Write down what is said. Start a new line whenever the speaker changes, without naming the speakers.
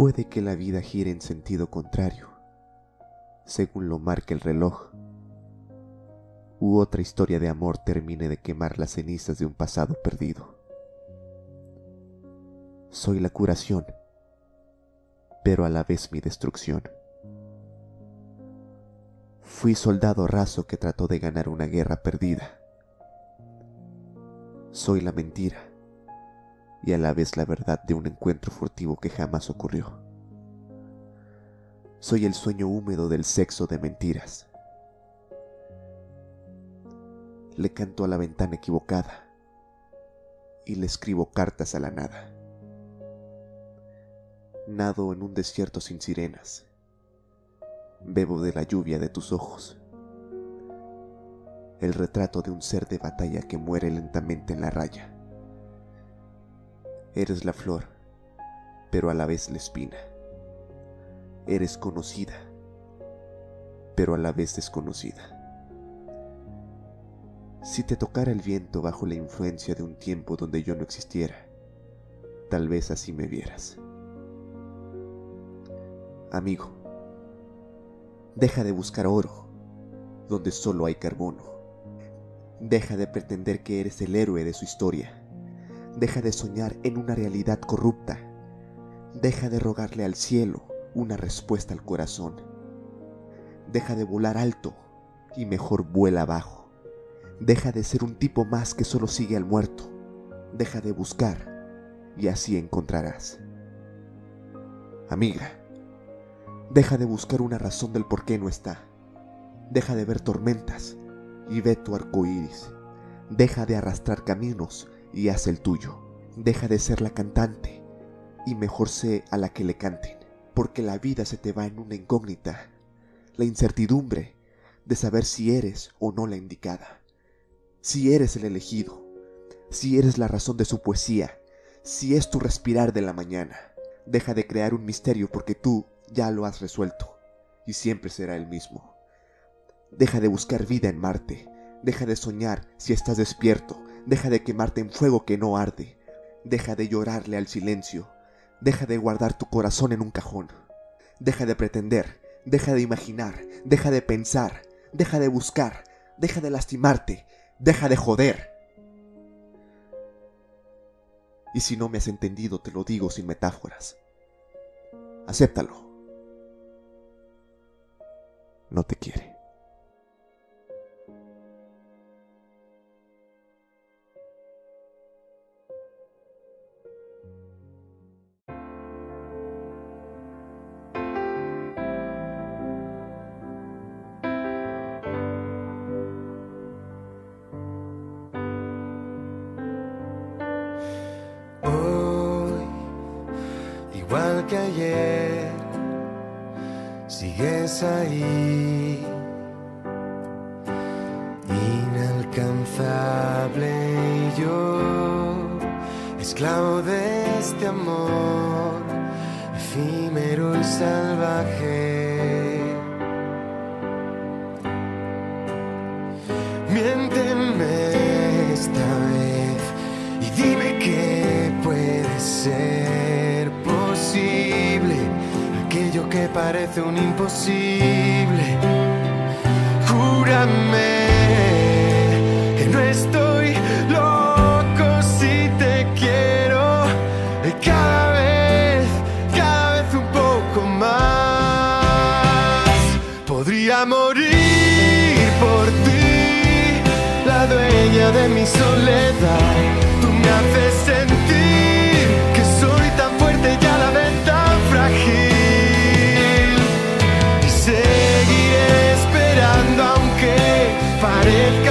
Puede que la vida gire en sentido contrario, según lo marque el reloj, u otra historia de amor termine de quemar las cenizas de un pasado perdido. Soy la curación, pero a la vez mi destrucción. Fui soldado raso que trató de ganar una guerra perdida. Soy la mentira y a la vez la verdad de un encuentro furtivo que jamás ocurrió. Soy el sueño húmedo del sexo de mentiras. Le canto a la ventana equivocada y le escribo cartas a la nada. Nado en un desierto sin sirenas. Bebo de la lluvia de tus ojos. El retrato de un ser de batalla que muere lentamente en la raya. Eres la flor, pero a la vez la espina. Eres conocida, pero a la vez desconocida. Si te tocara el viento bajo la influencia de un tiempo donde yo no existiera, tal vez así me vieras. Amigo, deja de buscar oro donde solo hay carbono. Deja de pretender que eres el héroe de su historia Deja de soñar en una realidad corrupta. Deja de rogarle al cielo una respuesta al corazón. Deja de volar alto y mejor vuela abajo. Deja de ser un tipo más que solo sigue al muerto. Deja de buscar y así encontrarás. Amiga, deja de buscar una razón del por qué no está. Deja de ver tormentas y ve tu arco iris. Deja de arrastrar caminos y haz el tuyo. Deja de ser la cantante y mejor sé a la que le canten, porque la vida se te va en una incógnita, la incertidumbre de saber si eres o no la indicada, si eres el elegido, si eres la razón de su poesía, si es tu respirar de la mañana. Deja de crear un misterio porque tú ya lo has resuelto y siempre será el mismo. Deja de buscar vida en Marte, deja de soñar si estás despierto, Deja de quemarte en fuego que no arde. Deja de llorarle al silencio. Deja de guardar tu corazón en un cajón. Deja de pretender. Deja de imaginar. Deja de pensar. Deja de buscar. Deja de lastimarte. Deja de joder. Y si no me has entendido, te lo digo sin metáforas. Acéptalo. No te quiere.
Igual que ayer, sigues ahí, inalcanzable y yo, esclavo de este amor, efímero y salvaje. Ser posible aquello que parece un imposible. Júrame que no estoy loco si te quiero y cada vez, cada vez un poco más. Podría morir por ti, la dueña de mi soledad. Tú me haces sentir parede.